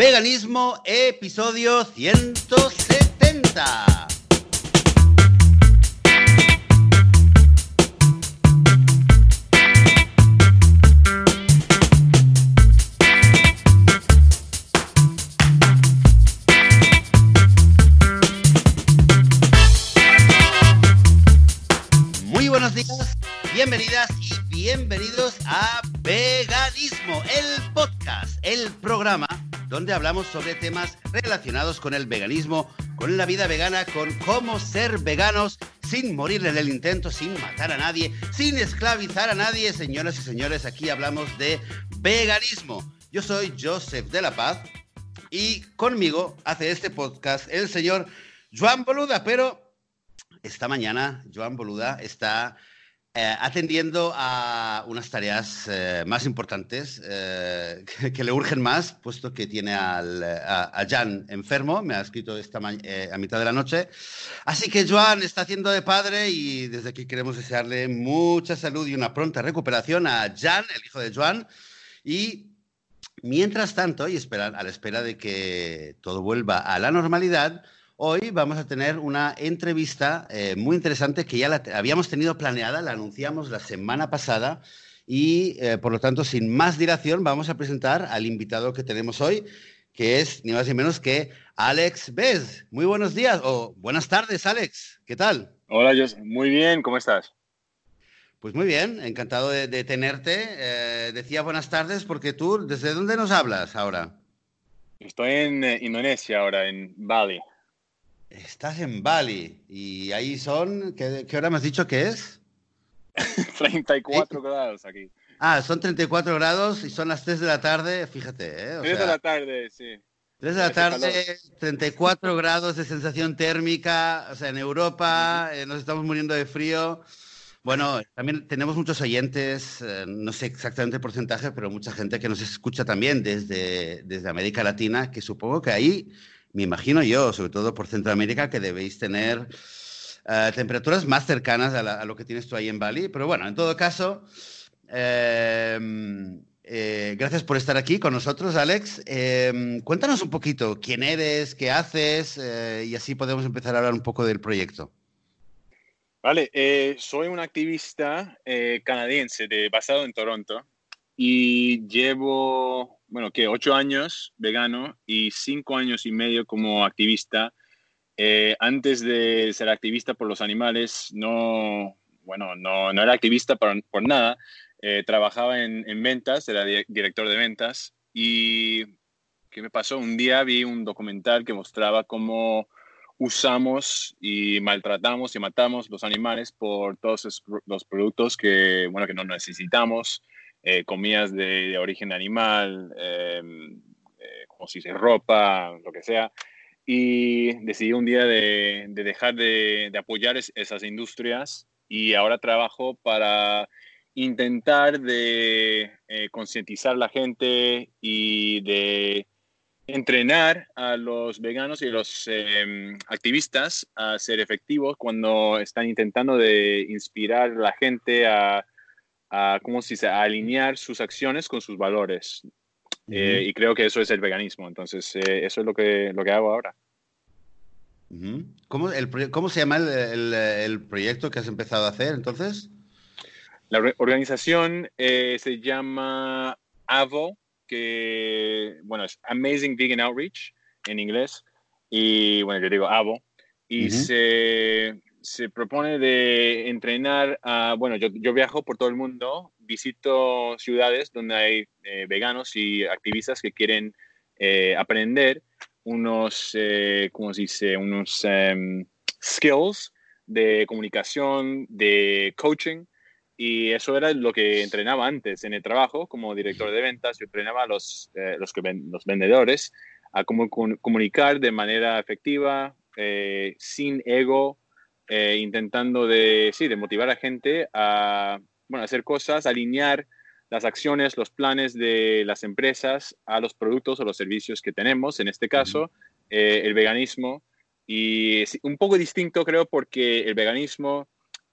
Veganismo, episodio 170. Muy buenos días, bienvenidas y bienvenidos a Veganismo, el podcast, el programa donde hablamos sobre temas relacionados con el veganismo, con la vida vegana, con cómo ser veganos sin morir en el intento, sin matar a nadie, sin esclavizar a nadie. Señoras y señores, aquí hablamos de veganismo. Yo soy Joseph de la Paz y conmigo hace este podcast el señor Joan Boluda, pero esta mañana Joan Boluda está eh, atendiendo a unas tareas eh, más importantes eh, que, que le urgen más, puesto que tiene al, a, a Jan enfermo, me ha escrito esta eh, a mitad de la noche. Así que Joan está haciendo de padre y desde aquí queremos desearle mucha salud y una pronta recuperación a Jan, el hijo de Joan. Y mientras tanto, y esperar, a la espera de que todo vuelva a la normalidad, Hoy vamos a tener una entrevista eh, muy interesante que ya la habíamos tenido planeada, la anunciamos la semana pasada y eh, por lo tanto, sin más dilación, vamos a presentar al invitado que tenemos hoy, que es ni más ni menos que Alex Bez. Muy buenos días o buenas tardes, Alex. ¿Qué tal? Hola, Jos. Muy bien, ¿cómo estás? Pues muy bien, encantado de, de tenerte. Eh, decía buenas tardes porque tú, ¿desde dónde nos hablas ahora? Estoy en eh, Indonesia ahora, en Bali. Estás en Bali y ahí son, ¿qué, qué hora me has dicho que es? 34 grados aquí. Ah, son 34 grados y son las 3 de la tarde, fíjate, ¿eh? O 3 de la tarde, sí. 3 de la tarde, 34 grados de sensación térmica, o sea, en Europa eh, nos estamos muriendo de frío. Bueno, también tenemos muchos oyentes, eh, no sé exactamente el porcentaje, pero mucha gente que nos escucha también desde, desde América Latina, que supongo que ahí, me imagino yo, sobre todo por Centroamérica, que debéis tener eh, temperaturas más cercanas a, lo que tienes tú ahí en Bali. Pero bueno, en todo caso, eh, eh, gracias por estar aquí con nosotros, Alex. Eh, cuéntanos un poquito quién eres, qué haces, eh, y así podemos empezar a hablar un poco del proyecto. Vale, soy un activista canadiense de, basado en Toronto y llevo, bueno, que ocho años vegano y cinco años y medio como activista. Eh, antes de ser activista por los animales, no, bueno, no, no era activista por, por nada. Eh, trabajaba en, en ventas, era di- director de ventas y ¿qué me pasó? Un día vi un documental que mostraba cómo usamos y maltratamos y matamos los animales por todos los productos que, bueno, que no necesitamos, eh, comidas de, origen animal, eh, eh, como si se ropa, lo que sea. Y decidí un día de, de dejar de, apoyar es- esas industrias y ahora trabajo para intentar de eh, concientizar a la gente y de entrenar a los veganos y los eh, activistas a ser efectivos cuando están intentando de inspirar a la gente a, a ¿cómo se dice?, a alinear sus acciones con sus valores. Eh, y creo que eso es el veganismo. Entonces, eh, eso es lo que, lo que hago ahora. ¿Cómo, el cómo se llama el, el- el proyecto que has empezado a hacer entonces? La or- organización eh, se llama AVO, que, bueno, es Amazing Vegan Outreach en inglés. Y, bueno, yo digo AVO. Y Ujú. se, se propone de entrenar a, bueno, yo, yo viajo por todo el mundo, visito ciudades donde hay eh, veganos y activistas que quieren eh, aprender unos, eh, ¿cómo se dice? Unos em, skills de comunicación, de coaching. Y eso era lo que entrenaba antes en el trabajo como director de ventas. Yo entrenaba a los, los, que ven- los vendedores a cómo comunicar de manera efectiva, sin ego, eh, intentando de, sí, de motivar a gente a bueno, hacer cosas, alinear las acciones, los planes de las empresas a los productos o los servicios que tenemos, en este caso, eh, el veganismo. Y es un poco distinto, creo, porque el veganismo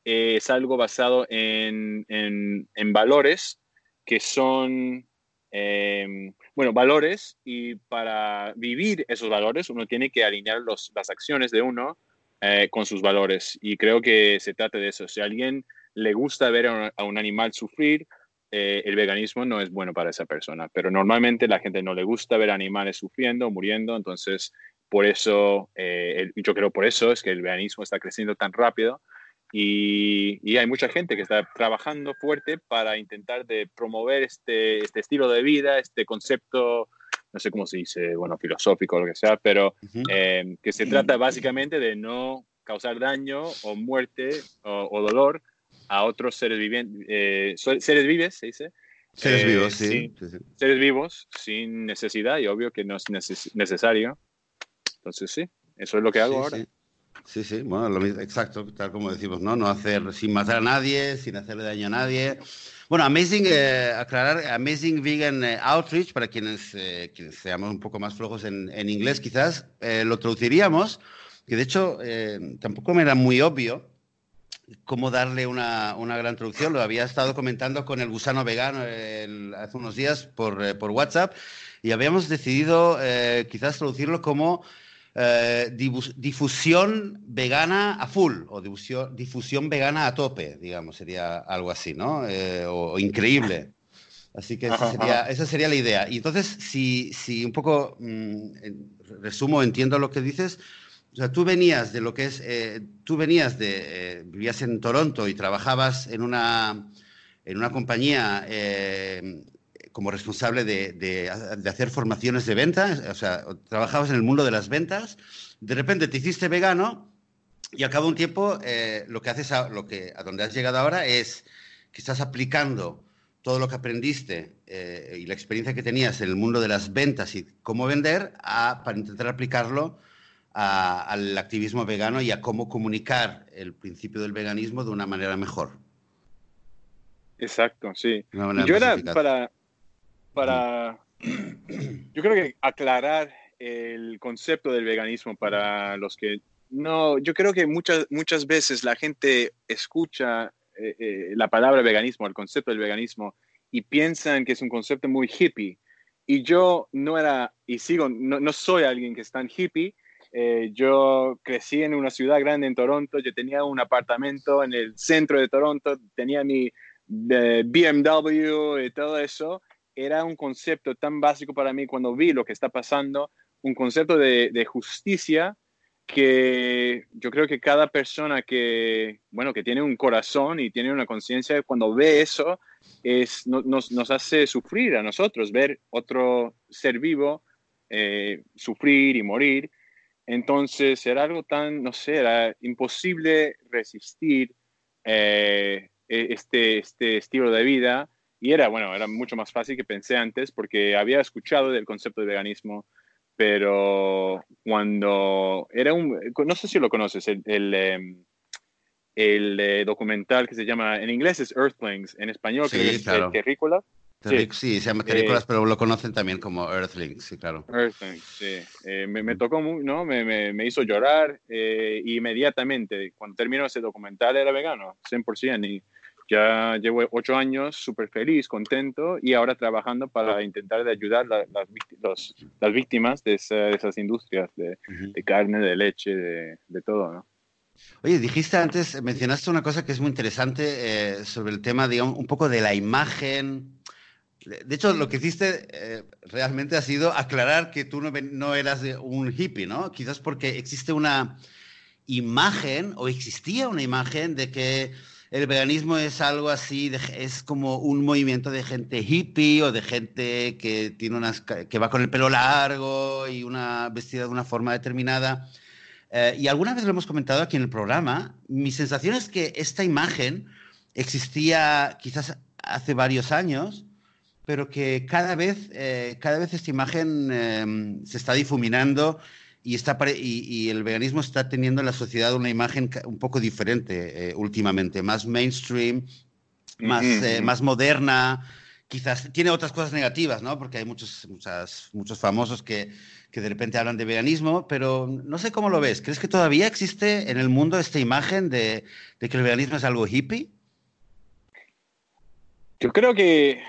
eh, es algo basado en, en- en valores que son em, bueno, valores y para vivir esos valores uno tiene que alinear los, las acciones de uno eh, con sus valores. Y creo que se trata de eso. Si a alguien le gusta ver a un, animal sufrir, eh, el veganismo no es bueno para esa persona. Pero normalmente la gente no le gusta ver animales sufriendo, muriendo. Entonces, por eso, eh, yo creo por eso es que el veganismo está creciendo tan rápido. Y, y, hay mucha gente que está trabajando fuerte para intentar de promover este, este estilo de vida, este concepto no sé cómo se dice, bueno, filosófico o lo que sea, pero eh, que se trata básicamente de no causar daño o muerte o, dolor a otros seres vivientes, eh, seres vivos, se dice. Seres eh, vivos, sí, Seres vivos sin necesidad y obvio que no es necesario. Entonces sí, eso es lo que hago ahora. Sí, sí, bueno, lo mismo, exacto, tal como decimos, ¿no? No hacer sin matar a nadie, sin hacerle daño a nadie. Bueno, Amazing, eh, aclarar, Amazing Vegan eh, Outreach, para quienes, eh, quienes, seamos un poco más flojos en, en inglés, quizás lo traduciríamos, que de hecho tampoco me era muy obvio cómo darle una, una, gran traducción. Lo había estado comentando con el gusano vegano hace unos días por, por, WhatsApp y habíamos decidido quizás traducirlo como eh, difusión vegana a full o difusión, difusión, vegana a tope, digamos, sería algo así, ¿no? Eh, o, increíble. Así que esa sería, esa sería, la idea. Y entonces, si, si un poco mm, resumo, entiendo lo que dices, o sea, tú venías de lo que es, eh, tú venías de, vivías en Toronto y trabajabas en una, en una compañía como responsable de, hacer formaciones de ventas, o sea, trabajabas en el mundo de las ventas, de repente te hiciste vegano y al cabo de un tiempo eh, lo que haces, a, lo que, a donde has llegado ahora es que estás aplicando todo lo que aprendiste eh, y la experiencia que tenías en el mundo de las ventas y cómo vender para intentar aplicarlo al activismo vegano y a cómo comunicar el principio del veganismo de una manera mejor. Exacto, sí. yo era para, para, yo creo que aclarar el concepto del veganismo para los que no, yo creo que muchas, muchas veces la gente escucha eh, eh, la palabra veganismo, el concepto del veganismo, y piensan que es un concepto muy hippie. Y yo no era, y sigo, no, soy alguien que es tan hippie. Eh, yo crecí en una ciudad grande en Toronto, yo tenía un apartamento en el centro de Toronto, tenía mi BMW y todo eso, era un concepto tan básico para mí cuando vi lo que está pasando, un concepto de, justicia que yo creo que cada persona que, bueno, que tiene un corazón y tiene una conciencia, cuando ve eso, es, nos, nos, hace sufrir a nosotros, ver otro ser vivo eh, sufrir y morir. Entonces era algo tan, no sé, era imposible resistir eh, e, este, este estilo de vida y era, bueno, era mucho más fácil que pensé antes porque había escuchado del concepto de veganismo, pero cuando era un, no sé si lo conoces, el, el, em, eh, documental que se llama, en inglés es Earthlings, en español que es claro. Terrícola. Sí. sí. se llama Terrícolas, pero lo conocen también como Earthlings, sí, claro. Earthlings, sí. Eh, me, me, tocó, ¿no? Me, me, me hizo llorar eh, inmediatamente. Cuando terminó ese documental era vegano, 100%. Y, ya llevo ocho años súper feliz, contento y ahora trabajando para intentar de ayudar a las, las víctimas de, esas industrias de, carne, de leche, de, todo, ¿no? Oye, dijiste antes, mencionaste una cosa que es muy interesante eh, sobre el tema, digamos, un poco de la imagen. De hecho, lo que hiciste eh, realmente ha sido aclarar que tú no, no eras un hippie, ¿no? Quizás porque existe una imagen o existía una imagen de que el veganismo es algo así, es como un movimiento de gente hippie o de gente que, tiene unas, que va con el pelo largo y una vestida de una forma determinada. Eh, y alguna vez lo hemos comentado aquí en el programa, mi sensación es que esta imagen existía quizás hace varios años, pero que cada vez, eh, cada vez esta imagen em, se está difuminando y, está, y, el veganismo está teniendo en la sociedad una imagen un poco diferente eh, últimamente, más mainstream, más, eh, más moderna, quizás tiene otras cosas negativas, ¿no? Porque hay muchos, muchas, muchos famosos que, que, de repente hablan de veganismo, pero no sé cómo lo ves. ¿Crees que todavía existe en el mundo esta imagen de, de que el veganismo es algo hippie? Yo creo que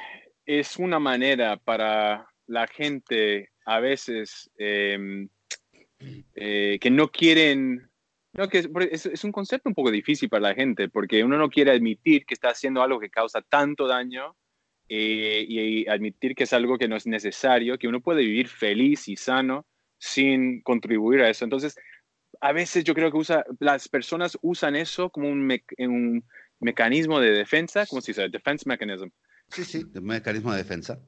es una manera para la gente a veces em, eh, que no quieren, no, que es, un concepto un poco difícil para la gente, porque uno no quiere admitir que está haciendo algo que causa tanto daño eh, y admitir que es algo que no es necesario, que uno puede vivir feliz y sano sin contribuir a eso. Entonces, a veces yo creo que usa, las personas usan eso como un, un mecanismo de defensa, como se dice, defense mechanism. Sí, sí, un mecanismo de defensa.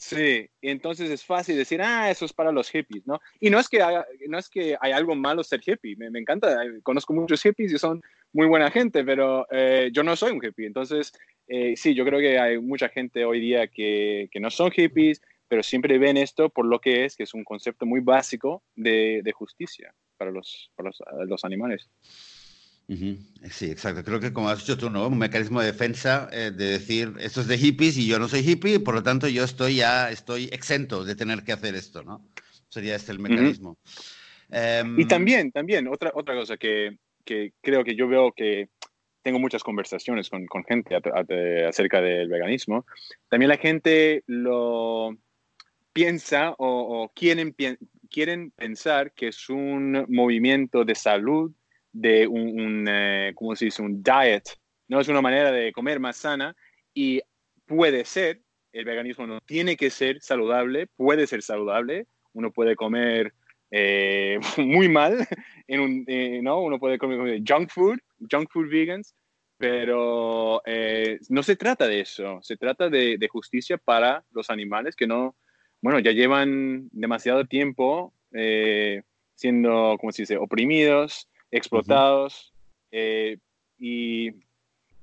Sí, entonces es fácil decir, ah, eso es para los hippies, ¿no? Y no es que, no es que hay algo malo ser hippie, me, encanta, conozco muchos hippies y son muy buena gente, pero eh, yo no soy un hippie, entonces eh, sí, yo creo que hay mucha gente hoy día que, que, no son hippies, pero siempre ven esto por lo que es, que es un concepto muy básico de, de justicia para los, para los, los animales. Sí, exacto. Creo que como has dicho tú, ¿no? Un mecanismo de defensa eh, de decir, esto es de hippies y yo no soy hippie, por lo tanto yo estoy ya, estoy exento de tener que hacer esto, ¿no? Sería este el mecanismo. Em, y también, también, otra, otra cosa que, que, creo que yo veo que tengo muchas conversaciones con, con gente acerca del veganismo, también la gente lo piensa o, o quieren, quieren pensar que es un movimiento de salud de un, eh, ¿cómo se dice? Un diet, ¿no? Es una manera de comer más sana y puede ser, el veganismo no tiene que ser saludable, puede ser saludable, uno puede comer eh, muy mal, un, eh, ¿no? Uno puede comer junk food, junk food vegans, pero no se trata de eso, se trata de, justicia para los animales que no, bueno, ya llevan demasiado tiempo siendo, ¿cómo se dice?, oprimidos, explotados. Eh, y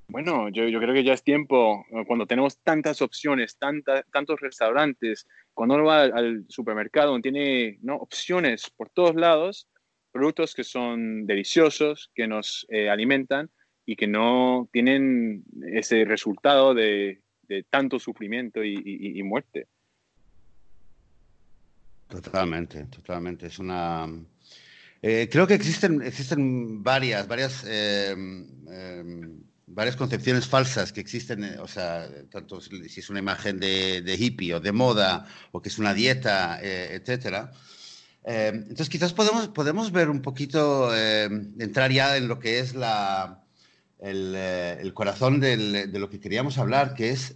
bueno, yo, yo, creo que ya es tiempo, cuando tenemos tantas opciones, tanta, tantos restaurantes, cuando uno va al, supermercado, uno tiene ¿no? opciones por todos lados, productos que son deliciosos, que nos eh, alimentan y que no tienen ese resultado de, de tanto sufrimiento y, y, y muerte. Totalmente, totalmente. Es una, eh, creo que existen, existen varias, varias, em, em, varias concepciones falsas que existen, eh, o sea, tanto si es una imagen de, hippie o de moda o que es una dieta, eh, etcétera. Em, entonces, quizás podemos, podemos ver un poquito, entrar ya en lo que es la, el, corazón de lo que queríamos hablar, que es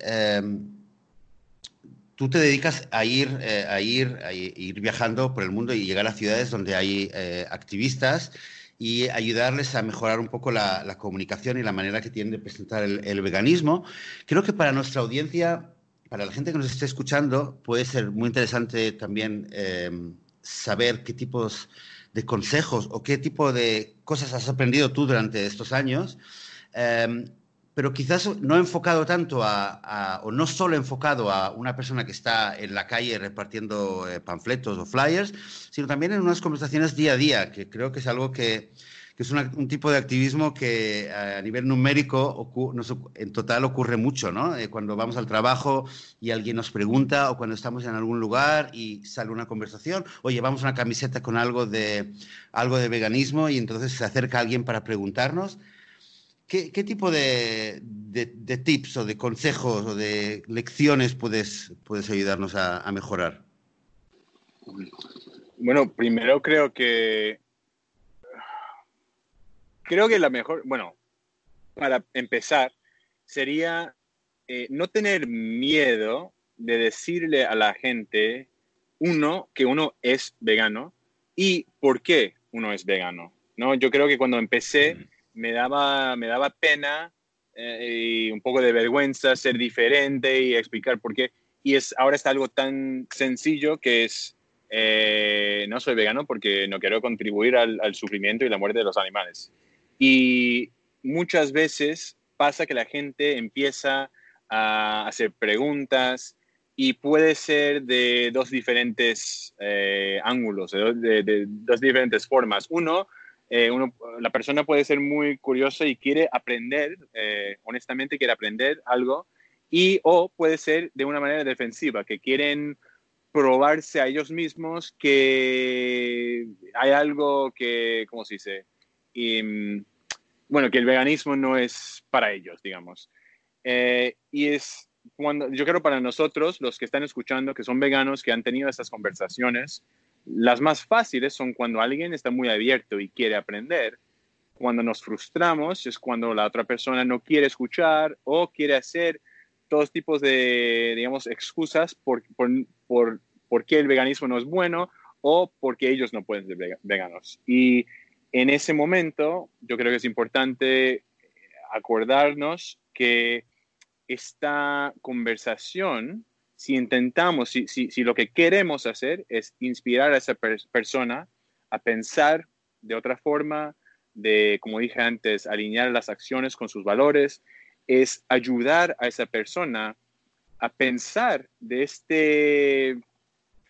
tú te dedicas a ir, eh, a ir, a ir viajando por el mundo y llegar a ciudades donde hay eh, activistas y ayudarles a mejorar un poco la, comunicación y la manera que tienen de presentar el, veganismo. Creo que para nuestra audiencia, para la gente que nos esté escuchando, puede ser muy interesante también em, saber qué tipos de consejos o qué tipo de cosas has aprendido tú durante estos años. Em, pero quizás no enfocado tanto a, o no solo enfocado a una persona que está en la calle repartiendo eh, panfletos o flyers, sino también en unas conversaciones día a día, que creo que es algo que, que es un tipo de activismo que eh, a nivel numérico en total ocurre mucho, ¿no? Eh, cuando vamos al trabajo y alguien nos pregunta o cuando estamos en algún lugar y sale una conversación o llevamos una camiseta con algo de, algo de veganismo y entonces se acerca alguien para preguntarnos ¿Qué, tipo de, tips o de consejos o de lecciones puedes, puedes ayudarnos a, mejorar? Bueno, primero creo que creo que la mejor, bueno, para empezar, sería eh, no tener miedo de decirle a la gente, uno, que uno es vegano y por qué uno es vegano. ¿no? Yo creo que cuando empecé, me daba, me daba pena eh, y un poco de vergüenza ser diferente y explicar por qué. Y es, ahora está algo tan sencillo que es, eh, no soy vegano porque no quiero contribuir al, sufrimiento y la muerte de los animales. Y muchas veces pasa que la gente empieza a hacer preguntas y puede ser de dos diferentes eh, ángulos, de, dos diferentes formas. Uno, eh, la persona puede ser muy curiosa y quiere aprender, eh, honestamente quiere aprender algo, y o puede ser de una manera defensiva, que quieren probarse a ellos mismos que hay algo que, ¿cómo se dice? bueno, que el veganismo no es para ellos, digamos. Eh, y es cuando, yo creo para nosotros, los que están escuchando, que son veganos, que han tenido esas conversaciones, las más fáciles son cuando alguien está muy abierto y quiere aprender. Cuando nos frustramos es cuando la otra persona no quiere escuchar o quiere hacer todos tipos de, digamos, excusas por, por, por, por qué el veganismo no es bueno o porque ellos no pueden ser veganos. Y en ese momento yo creo que es importante acordarnos que esta conversación, si intentamos, si, si, lo que queremos hacer es inspirar a esa persona a pensar de otra forma, de, como dije antes, alinear las acciones con sus valores, es ayudar a esa persona a pensar de este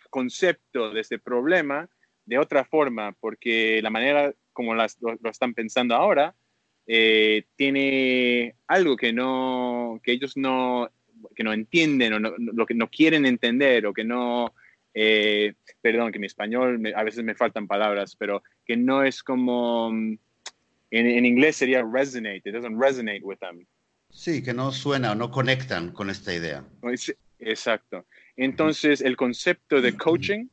concepto, de este problema, de otra forma, porque la manera como lo, están pensando ahora eh, tiene algo que no, que ellos no, que no entienden o lo que no quieren entender o que no, eh, perdón, que mi español a veces me faltan palabras, pero que no es como, mm, en, en, inglés sería resonate, it doesn't resonate with them. Sí, que no suena o no conectan con esta idea. Exacto. Entonces, el concepto de coaching,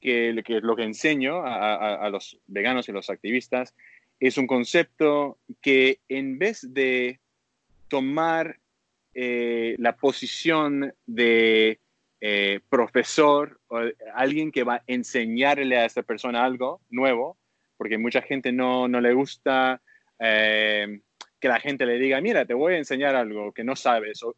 que, que es lo que enseño a, a los veganos y los activistas, es un concepto que en vez de tomar eh, la posición de eh, profesor o alguien que va a enseñarle a esta persona algo nuevo, porque mucha gente no, no le gusta eh, que la gente le diga, mira, te voy a enseñar algo que no sabes o,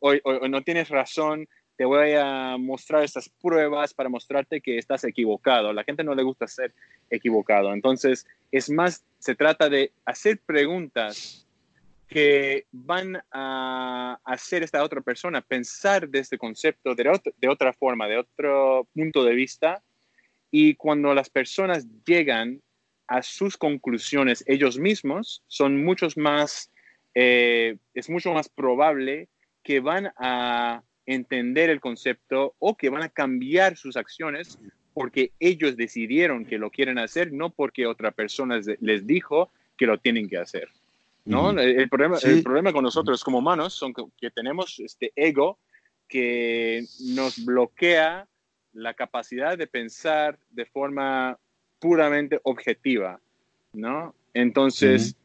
o, no tienes razón te voy a mostrar estas pruebas para mostrarte que estás equivocado. La gente no le gusta ser equivocado. Entonces, es más, se trata de hacer preguntas que van a hacer esta otra persona pensar de este concepto de, otra forma, de otro punto de vista. Y cuando las personas llegan a sus conclusiones ellos mismos, son muchos más, eh, es mucho más probable que van a entender el concepto o que van a cambiar sus acciones porque ellos decidieron que lo quieren hacer, no porque otra persona les dijo que lo tienen que hacer. ¿No? el, problema, el problema con nosotros como humanos son que, tenemos este ego que nos bloquea la capacidad de pensar de forma puramente objetiva, ¿no? Entonces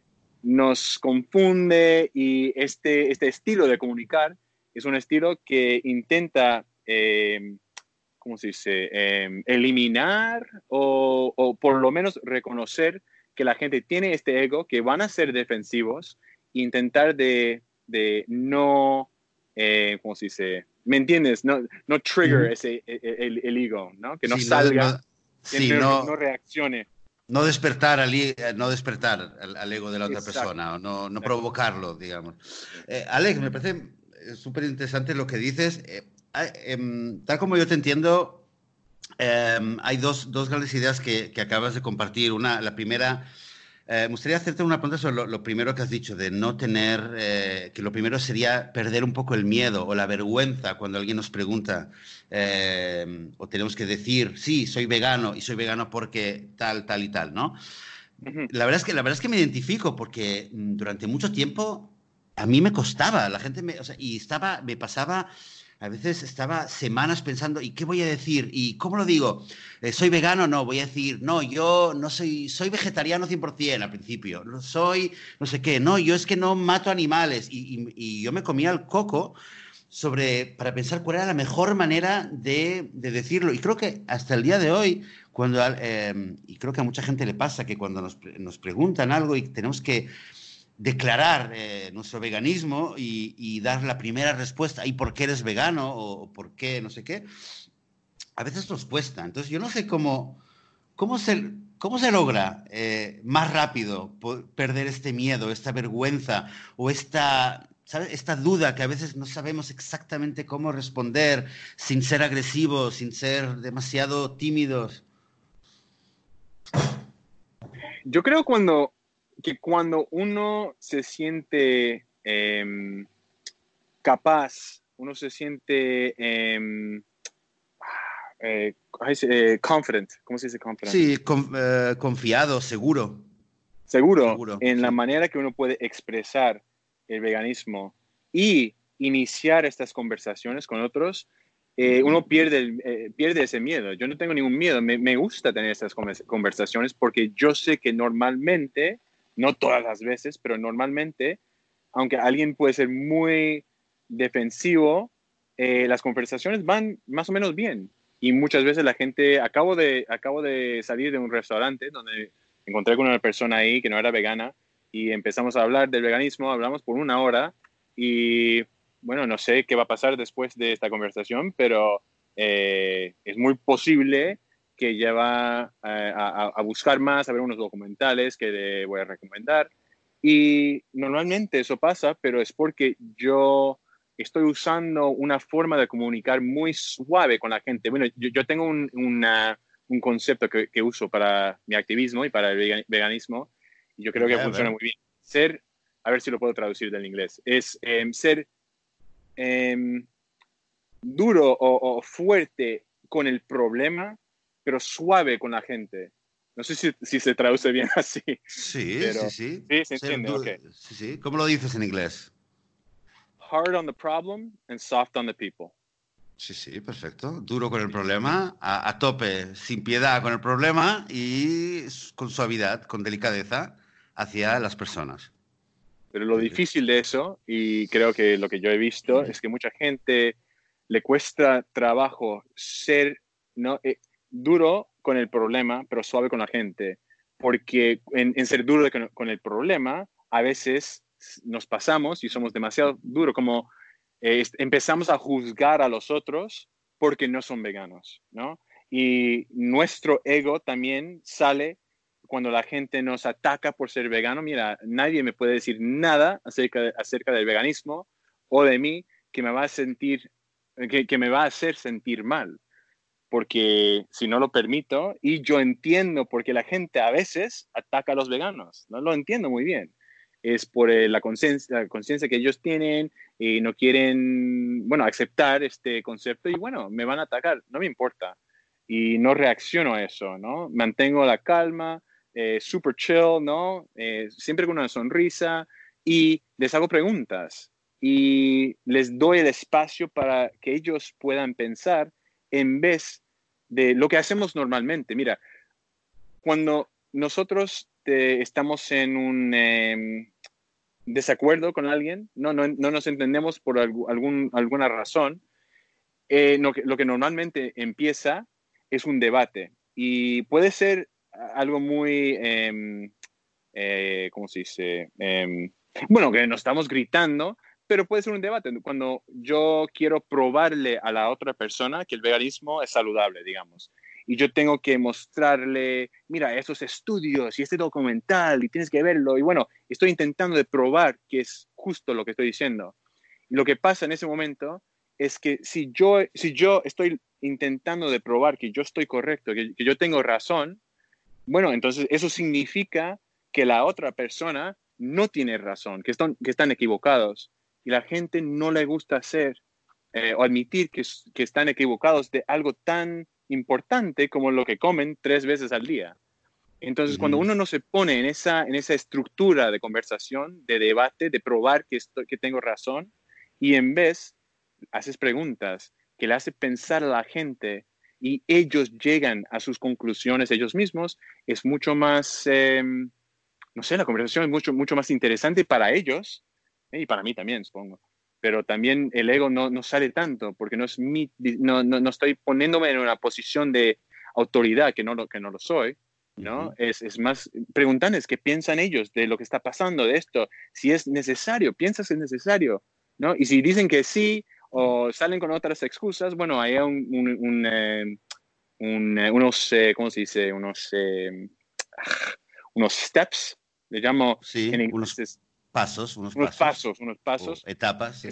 nos confunde y este, este estilo de comunicar es un estilo que intenta, eh, ¿cómo se dice?, em, eliminar o, por lo menos reconocer que la gente tiene este ego, que van a ser defensivos, e intentar de, no, eh, ¿cómo se dice? ¿Me entiendes? No, no trigger ese, e, e, el, ego, ¿no? Que no salga, que no, reaccione. No despertar al, no despertar al, ego de la otra persona, no, no provocarlo, digamos. Eh, Alex, me parece es súper interesante lo que dices. Eh, em, tal como yo te entiendo, em, hay dos, dos, grandes ideas que, que, acabas de compartir. Una, la primera, eh, me gustaría hacerte una pregunta sobre lo, primero que has dicho, de no tener, eh, que lo primero sería perder un poco el miedo o la vergüenza cuando alguien nos pregunta em, o tenemos que decir, sí, soy vegano y soy vegano porque tal, tal y tal, ¿no? La verdad, es que, la verdad es que me identifico porque mm, durante mucho tiempo a mí me costaba, la gente me, o sea, y estaba, me pasaba, a veces estaba semanas pensando, ¿y qué voy a decir? ¿Y cómo lo digo? Eh, ¿Soy vegano? No, voy a decir, no, yo no soy, soy vegetariano 100% al principio, no soy, no sé qué, no, yo es que no mato animales, y, yo me comía el coco sobre, para pensar cuál era la mejor manera de, de decirlo, y creo que hasta el día de hoy, cuando, eh, y creo que a mucha gente le pasa que cuando nos preguntan algo y tenemos que declarar eh, nuestro veganismo y, dar la primera respuesta, ¿y por qué eres vegano? o por qué no sé qué, a veces nos cuesta. Entonces yo no sé cómo, cómo, se, cómo se logra eh, más rápido perder este miedo, esta vergüenza o esta, esta duda que a veces no sabemos exactamente cómo responder sin ser agresivos, sin ser demasiado tímidos. Yo creo cuando que cuando uno se siente em, capaz, uno se siente eh, eh, confident, ¿cómo se dice confident? Sí, eh, confiado, seguro. seguro. en la manera que uno puede expresar el veganismo y iniciar estas conversaciones con otros, eh, uno pierde, eh, pierde ese miedo. Yo no tengo ningún miedo, me, me, gusta tener estas conversaciones porque yo sé que normalmente, no todas las veces, pero normalmente, aunque alguien puede ser muy defensivo, eh, las conversaciones van más o menos bien. Y muchas veces la gente, acabo de, acabo de salir de un restaurante donde encontré con una persona ahí que no era vegana y empezamos a hablar del veganismo, hablamos por una hora y bueno, no sé qué va a pasar después de esta conversación, pero eh, es muy posible que ya va eh, a, buscar más, a ver unos documentales que le voy a recomendar. Y normalmente eso pasa, pero es porque yo estoy usando una forma de comunicar muy suave con la gente. Bueno, yo, tengo un, un concepto que, que, uso para mi activismo y para el veganismo, y yo creo que funciona muy bien. Ser, a ver si lo puedo traducir del inglés, es em, ser Em, duro o, fuerte con el problema, pero suave con la gente. No sé si, si se traduce bien así. Sí, sí, sí. Sí, se entiende, Sí, sí. ¿Cómo lo dices en inglés? Hard on the problem and soft on the people. Sí, sí, perfecto. Duro con el problema, a, a, tope, sin piedad con el problema y con suavidad, con delicadeza hacia las personas. Pero lo difícil de eso, y creo que lo que yo he visto, es que mucha gente le cuesta trabajo ser ¿no? Duro con el problema, pero suave con la gente. Porque en, ser duro con, el problema, a veces nos pasamos y somos demasiado duros, como eh, empezamos a juzgar a los otros porque no son veganos, ¿no? Y nuestro ego también sale cuando la gente nos ataca por ser vegano, mira, nadie me puede decir nada acerca, del veganismo o de mí que me va a sentir, que, me va a hacer sentir mal. Porque si no lo permito, y yo entiendo porque la gente a veces ataca a los veganos, no lo entiendo muy bien. Es por eh, la conciencia que ellos tienen y no quieren, bueno, aceptar este concepto y bueno, me van a atacar, no me importa. Y no reacciono a eso, ¿no? Mantengo la calma, eh, super chill, ¿no? Eh, siempre con una sonrisa y les hago preguntas y les doy el espacio para que ellos puedan pensar en vez de lo que hacemos normalmente. Mira, cuando nosotros estamos en un em, desacuerdo con alguien, no, no, no, nos entendemos por algún, alguna razón, eh, lo que normalmente empieza es un debate y puede ser algo muy, eh, eh, ¿cómo se dice? Em, bueno, que nos estamos gritando, pero puede ser un debate. Cuando yo quiero probarle a la otra persona que el veganismo es saludable, digamos, y yo tengo que mostrarle, mira, esos estudios y este documental, y tienes que verlo, y bueno, estoy intentando de probar que es justo lo que estoy diciendo. Y lo que pasa en ese momento es que si yo, si yo estoy intentando de probar que yo estoy correcto, que, que yo tengo razón, bueno, entonces eso significa que la otra persona no tiene razón, que están, que están equivocados. Y la gente no le gusta hacer eh, o admitir que, que están equivocados de algo tan importante como lo que comen tres veces al día. Entonces, cuando uno no se pone en esa, en esa estructura de conversación, de debate, de probar que, estoy, que tengo razón, y en vez haces preguntas que le hace pensar a la gente y ellos llegan a sus conclusiones ellos mismos, es mucho más, em, no sé, la conversación es mucho, mucho más interesante para ellos y para mí también, supongo. Pero también el ego no, no sale tanto porque no, es mi, no, no, estoy poniéndome en una posición de autoridad que no lo, que no lo soy. ¿no? es, es, más, preguntarles qué piensan ellos de lo que está pasando, de esto, si es necesario, piensas es necesario, ¿no? Y si dicen que sí, o salen con otras excusas, bueno, hay un, un, eh, eh, unos, eh, ¿cómo se dice? Unos, unos steps, le llamo sí, en inglés. Unos pasos, unos, pasos, unos pasos. etapas. sí,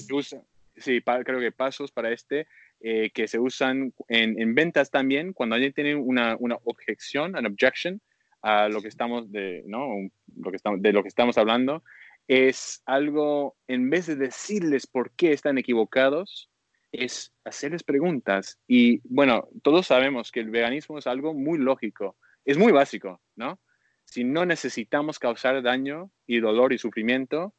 sí creo que pasos para este, que se usan en, en, ventas también, cuando alguien tiene una, una objeción, an objection, a lo que estamos de, ¿no? Lo que estamos, de lo que estamos hablando, es algo, en vez de decirles por qué están equivocados, es hacerles preguntas. Y bueno, todos sabemos que el veganismo es algo muy lógico, es muy básico, ¿no? Si no necesitamos causar daño y dolor y sufrimiento,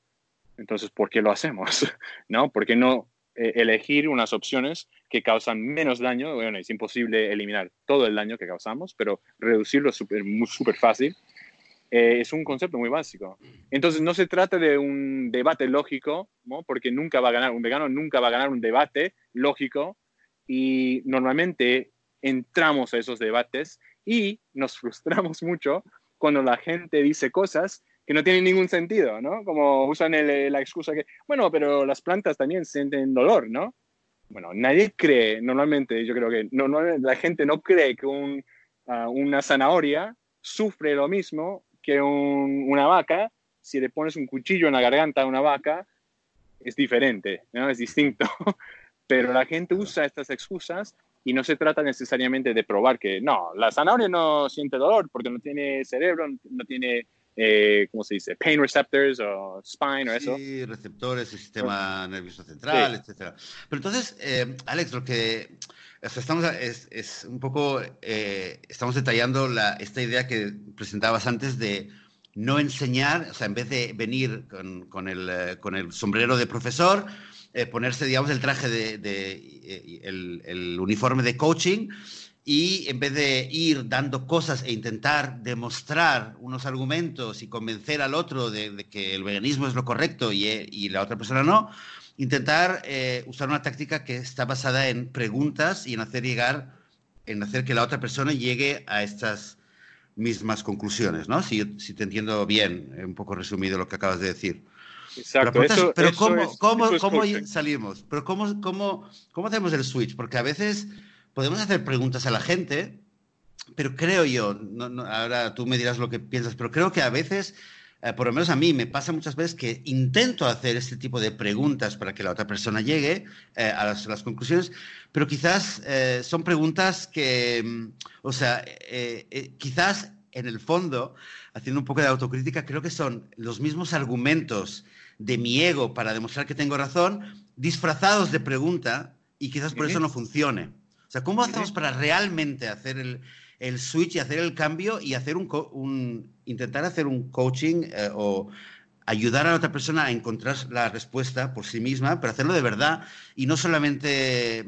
Entonces, ¿por qué lo hacemos? ¿No? ¿Por qué no eh, elegir unas opciones que causan menos daño? Bueno, es imposible eliminar todo el daño que causamos, pero reducirlo es súper fácil. Eh, es un concepto muy básico. Entonces, no se trata de un debate lógico, ¿no? porque nunca va a ganar, un vegano nunca va a ganar un debate lógico y normalmente entramos a esos debates y nos frustramos mucho cuando la gente dice cosas que no tienen ningún sentido, ¿no? Como usan la excusa que, bueno, pero las plantas también sienten dolor, ¿no? Bueno, nadie cree, normalmente yo creo que no, la gente no cree que un, ah, una zanahoria sufre lo mismo que una vaca. Si le pones un cuchillo en la garganta a una vaca, es diferente, ¿no? Es distinto. pero la gente usa estas excusas y no se trata necesariamente de probar que no, la zanahoria no siente dolor porque no tiene cerebro, no tiene, eh, ¿cómo se dice? Pain receptors o spine o eso. Sí, receptores, el sistema nervioso central, etcétera. Pero entonces, eh, Alex, lo que estamos es, es, un poco, eh, estamos detallando la, esta idea que presentabas antes de no enseñar, o sea, en vez de venir con, con, el, sombrero de profesor, eh, ponerse, digamos, el traje de, eh, el, uniforme de coaching y en vez de ir dando cosas e intentar demostrar unos argumentos y convencer al otro de, que el veganismo es lo correcto y, eh, y la otra persona no, intentar usar una táctica que está basada en preguntas y en hacer llegar, en hacer que la otra persona llegue a estas mismas conclusiones, ¿no? Si, si te entiendo bien, un poco resumido lo que acabas de decir. Exacto. Pero, ¿cómo, cómo, cómo salimos? Pero ¿cómo, cómo, ¿cómo hacemos el switch? Porque a veces podemos hacer preguntas a la gente, pero creo yo, ahora tú me dirás lo que piensas, pero creo que a veces, eh, por lo menos a mí, me pasa muchas veces que intento hacer este tipo de preguntas para que la otra persona llegue eh, a, las, conclusiones, pero quizás eh, son preguntas que, mm, o sea, quizás en el fondo, haciendo un poco de autocrítica, creo que son los mismos argumentos de mi ego para demostrar que tengo razón, disfrazados de pregunta y quizás por eso no funcione. O sea, ¿cómo hacemos para realmente hacer el, el, switch y hacer el cambio y hacer un, intentar hacer un coaching eh, o ayudar a la otra persona a encontrar la respuesta por sí misma, pero hacerlo de verdad y no solamente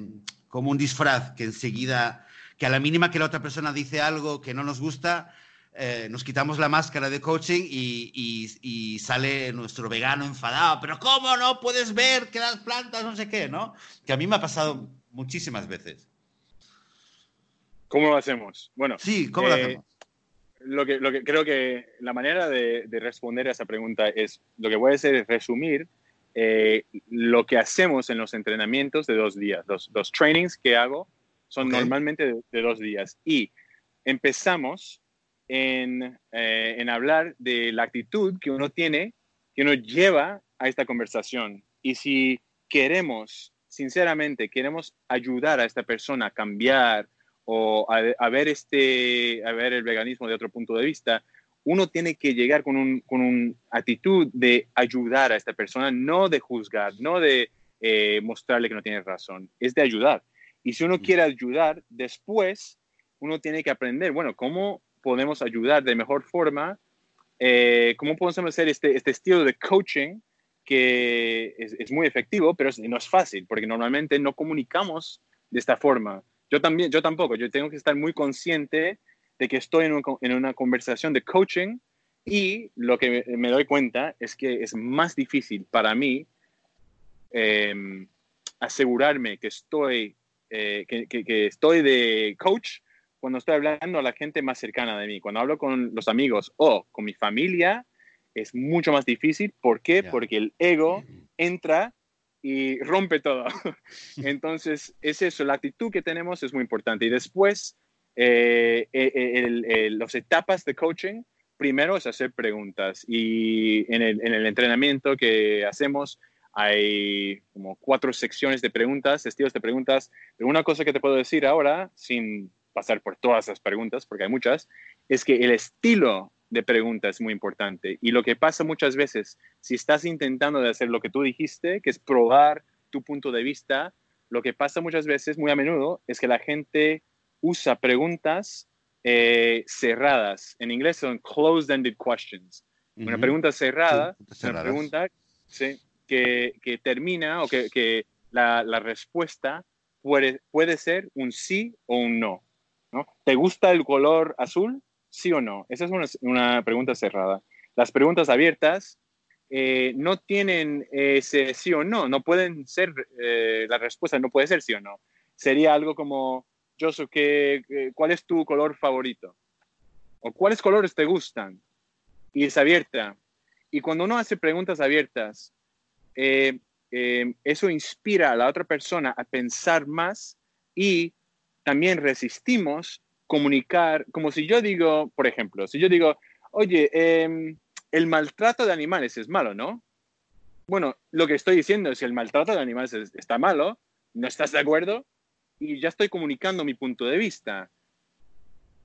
como un disfraz que enseguida, que a la mínima que la otra persona dice algo que no nos gusta, eh, nos quitamos la máscara de coaching y, sale nuestro vegano enfadado, pero ¿cómo no puedes ver que las plantas no sé qué, ¿no? Que a mí me ha pasado muchísimas veces. ¿Cómo lo hacemos? Bueno, sí, ¿cómo lo eh, hacemos? Lo que, lo que creo que la manera de, responder a esa pregunta es, lo que voy a hacer es resumir eh, lo que hacemos en los entrenamientos de dos días. Los, los trainings que hago son normalmente de dos días. Y empezamos en, eh, en, hablar de la actitud que uno tiene, que uno lleva a esta conversación. Y si queremos, sinceramente, queremos ayudar a esta persona a cambiar o a, ver, este, a ver el veganismo de otro punto de vista, uno tiene que llegar con una con actitud de ayudar a esta persona, no de juzgar, no de eh, mostrarle que no tiene razón, es de ayudar. Y si uno mm. quiere ayudar, después uno tiene que aprender, bueno, cómo podemos ayudar de mejor forma, eh, cómo podemos hacer este, este estilo de coaching que es, muy efectivo, pero no es fácil, porque normalmente no comunicamos de esta forma. Yo también, yo tampoco, yo tengo que estar muy consciente de que estoy en, una conversación de coaching y lo que me, doy cuenta es que es más difícil para mí em, asegurarme que estoy, eh, que, estoy de coach cuando estoy hablando a la gente más cercana de mí. Cuando hablo con los amigos o con mi familia, es mucho más difícil. ¿Por qué? Porque el ego entra y rompe todo. Entonces, es eso, la actitud que tenemos es muy importante. Y después, eh, eh las etapas de coaching, primero es hacer preguntas. Y en el, en el entrenamiento que hacemos, hay como cuatro secciones de preguntas, estilos de preguntas. Pero una cosa que te puedo decir ahora, sin pasar por todas las preguntas, porque hay muchas, es que el estilo de pregunta es muy importante. Y lo que pasa muchas veces, si estás intentando de hacer lo que tú dijiste, que es probar tu punto de vista, lo que pasa muchas veces, muy a menudo, es que la gente usa preguntas eh, cerradas. En inglés son closed-ended questions. Una pregunta cerrada, una pregunta ¿sí? que, que termina o que, que la, la, respuesta puede, puede ser un sí o un no, no. ¿Te gusta el color azul? ¿Sí o no? Esa es una, una pregunta cerrada. Las preguntas abiertas eh, no tienen ese sí o no, no pueden ser, eh, la respuesta no puede ser sí o no. Sería algo como, yo ¿qué, ¿cuál es tu color favorito? ¿O cuáles colores te gustan? Y es abierta. Y cuando uno hace preguntas abiertas, eh, eso inspira a la otra persona a pensar más y también resistimos comunicar, como si yo digo, por ejemplo, si yo digo, oye, eh, el maltrato de animales es malo, ¿no? Bueno, lo que estoy diciendo es que el maltrato de animales está malo, no estás de acuerdo y ya estoy comunicando mi punto de vista.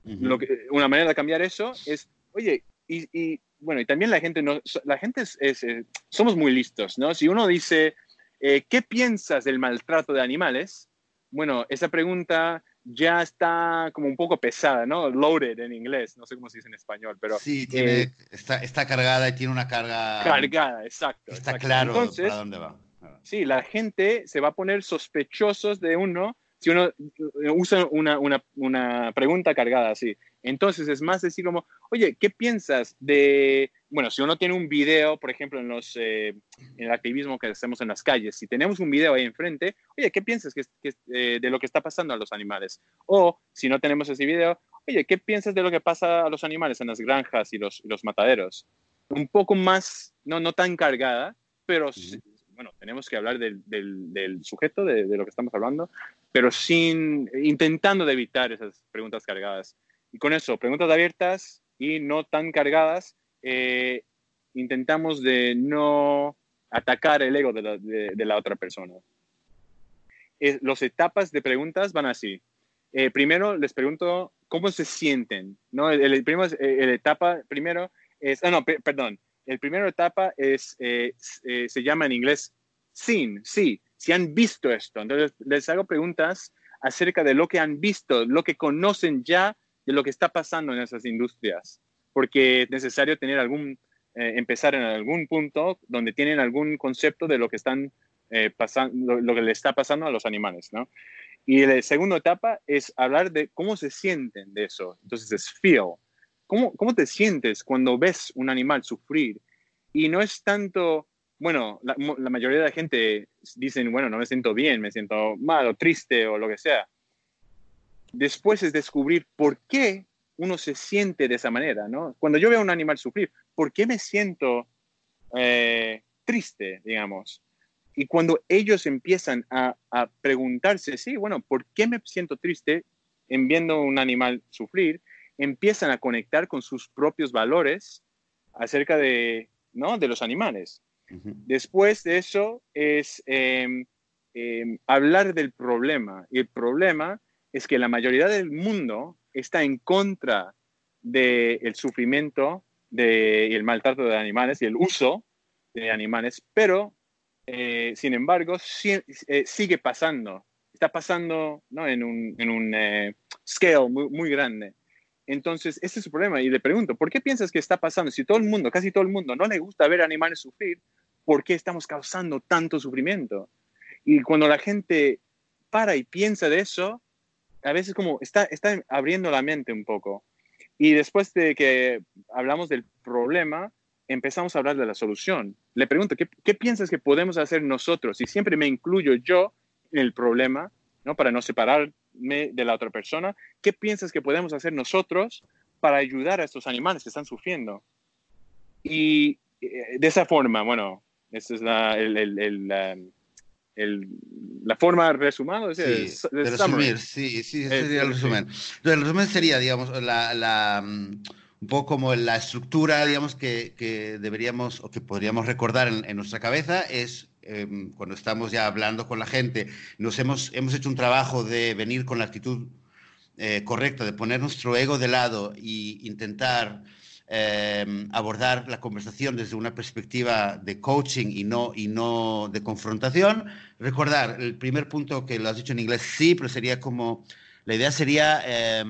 lo que, una manera de cambiar eso es, oye, y, bueno, y también la gente, no, la gente es, eh, somos muy listos, ¿no? Si uno dice, eh, ¿qué piensas del maltrato de animales? Bueno, esa pregunta ya está como un poco pesada, ¿no? Loaded en inglés, no sé cómo se dice en español, pero... Sí, tiene, eh, está, está, cargada y tiene una carga... Cargada, exacto. Está claro Entonces, para dónde va. Sí, la gente se va a poner sospechosos de uno si uno eh, usa una, una, una pregunta cargada así. Entonces es más decir como, oye, ¿qué piensas de, bueno, si uno tiene un video, por ejemplo, en, los, eh, en el activismo que hacemos en las calles, si tenemos un video ahí enfrente, oye, ¿qué piensas que, eh, de lo que está pasando a los animales? O si no tenemos ese video, oye, ¿qué piensas de lo que pasa a los animales en las granjas y los, los mataderos? Un poco más, no, no tan cargada, pero bueno, tenemos que hablar del, del, del sujeto, de, de, lo que estamos hablando, pero sin, intentando de evitar esas preguntas cargadas. Y con eso, preguntas abiertas y no tan cargadas, eh, intentamos de no atacar el ego de la, de, la otra persona. Eh, las etapas de preguntas van así. Eh, primero les pregunto cómo se sienten, ¿no? El, el, primero, el etapa primero es, ah, no, perdón, el primero etapa es, se llama en inglés sin, sí, si han visto esto. Entonces les hago preguntas acerca de lo que han visto, lo que conocen ya de lo que está pasando en esas industrias, porque es necesario tener algún, eh, empezar en algún punto donde tienen algún concepto de lo que están eh, pasando, lo, que le está pasando a los animales, ¿no? Y la segunda etapa es hablar de cómo se sienten de eso. Entonces es feel. ¿Cómo, cómo te sientes cuando ves un animal sufrir? Y no es tanto, bueno, la, la mayoría de la gente dicen, bueno, no me siento bien, me siento mal o triste o lo que sea después es descubrir por qué uno se siente de esa manera, ¿no? Cuando yo veo a un animal sufrir, ¿por qué me siento eh, triste, digamos? Y cuando ellos empiezan a, a, preguntarse, sí, bueno, ¿por qué me siento triste en viendo un animal sufrir? Empiezan a conectar con sus propios valores acerca de, ¿no? de los animales. Después de eso es eh, eh, hablar del problema. Y el problema es que la mayoría del mundo está en contra del sufrimiento de, y el maltrato de animales y el uso de animales, pero eh, sin embargo eh, sigue pasando, está pasando en un, en eh, scale muy, muy, grande. Entonces, ese es su problema. Y le pregunto, ¿por qué piensas que está pasando? Si todo el mundo, casi todo el mundo, no le gusta ver animales sufrir, ¿por qué estamos causando tanto sufrimiento? Y cuando la gente para y piensa de eso, a veces como está, está abriendo la mente un poco. Y después de que hablamos del problema, empezamos a hablar de la solución. Le pregunto, ¿qué, qué piensas que podemos hacer nosotros? Y siempre me incluyo yo en el problema, ¿no? Para no separarme de la otra persona. ¿Qué piensas que podemos hacer nosotros para ayudar a estos animales que están sufriendo? Y eh, de esa forma, bueno, esa es la, el, el, el, la, el, la forma resumada sí, de, resumir, sí, sí, ese sería el resumen. El resumen sería, digamos, la, la, mm, un poco como la estructura, digamos, que, que deberíamos o que podríamos recordar en, en nuestra cabeza es eh, cuando estamos ya hablando con la gente, nos hemos, hemos hecho un trabajo de venir con la actitud eh, correcta, de poner nuestro ego de lado e intentar eh, abordar la conversación desde una perspectiva de coaching y no, y no de confrontación. Recordar, el primer punto que lo has dicho en inglés, sí, pero sería como, la idea sería eh,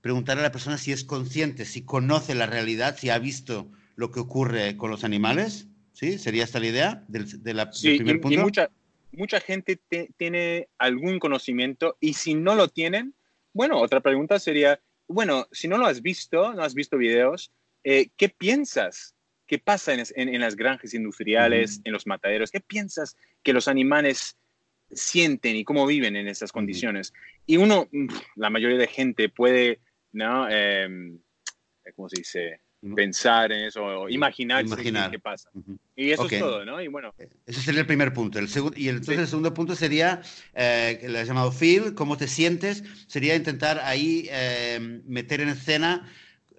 preguntar a la persona si es consciente, si conoce la realidad, si ha visto lo que ocurre con los animales, ¿Sí? ¿Sería esta la idea del, de la, primer punto? Y mucha, mucha gente tiene algún conocimiento y si no lo tienen, bueno, otra pregunta sería, bueno, si no lo has visto, no has visto videos, eh, ¿qué piensas? ¿Qué pasa en, las granjas industriales, en los mataderos? ¿Qué piensas que los animales sienten y cómo viven en esas condiciones? Y uno, la mayoría de gente puede, ¿no? Em, ¿Cómo se dice? pensar en eso, o imaginar qué pasa. Y eso es todo, ¿no? Y bueno. Eh, ese sería el primer punto. El y entonces el segundo punto sería, eh, que le has llamado feel, cómo te sientes, sería intentar ahí eh, meter en escena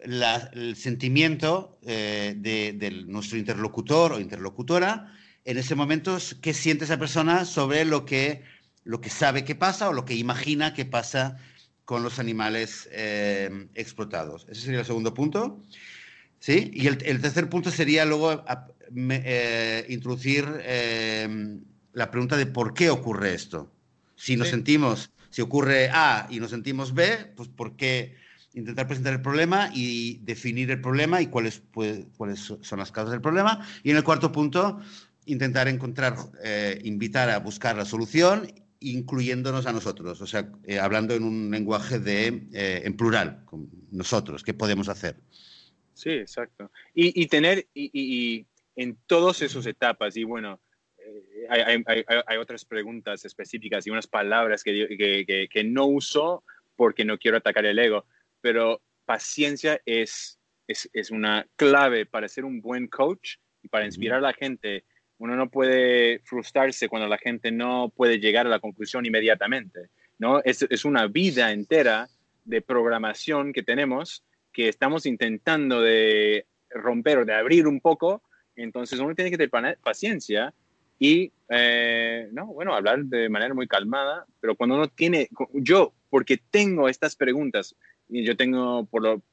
el sentimiento eh, de, nuestro interlocutor o interlocutora. En ese momento, ¿qué siente esa persona sobre lo que, lo que sabe que pasa o lo que imagina que pasa con los animales explotados? Ese sería el segundo punto. ¿Sí? Y el, tercer punto sería luego eh, introducir eh, la pregunta de por qué ocurre esto. Si nos sentimos, si ocurre A y nos sentimos B, pues por qué intentar presentar el problema y definir el problema y cuáles, cuáles son las causas del problema. Y en el cuarto punto, intentar encontrar, eh, invitar a buscar la solución incluyéndonos a nosotros, o sea, hablando en un lenguaje de, en plural, con nosotros, qué podemos hacer. Sí, exacto. Y, tener, y, en todas esas etapas, y bueno, eh, hay, otras preguntas específicas y unas palabras que, que, no uso porque no quiero atacar el ego, pero paciencia es, es, una clave para ser un buen coach y para inspirar a la gente. Uno no puede frustrarse cuando la gente no puede llegar a la conclusión inmediatamente, ¿no? Es, es una vida entera de programación que tenemos que estamos intentando de romper o de abrir un poco, entonces uno tiene que tener paciencia y, eh, no, bueno, hablar de manera muy calmada, pero cuando uno tiene, yo, porque tengo estas preguntas, yo tengo por lo,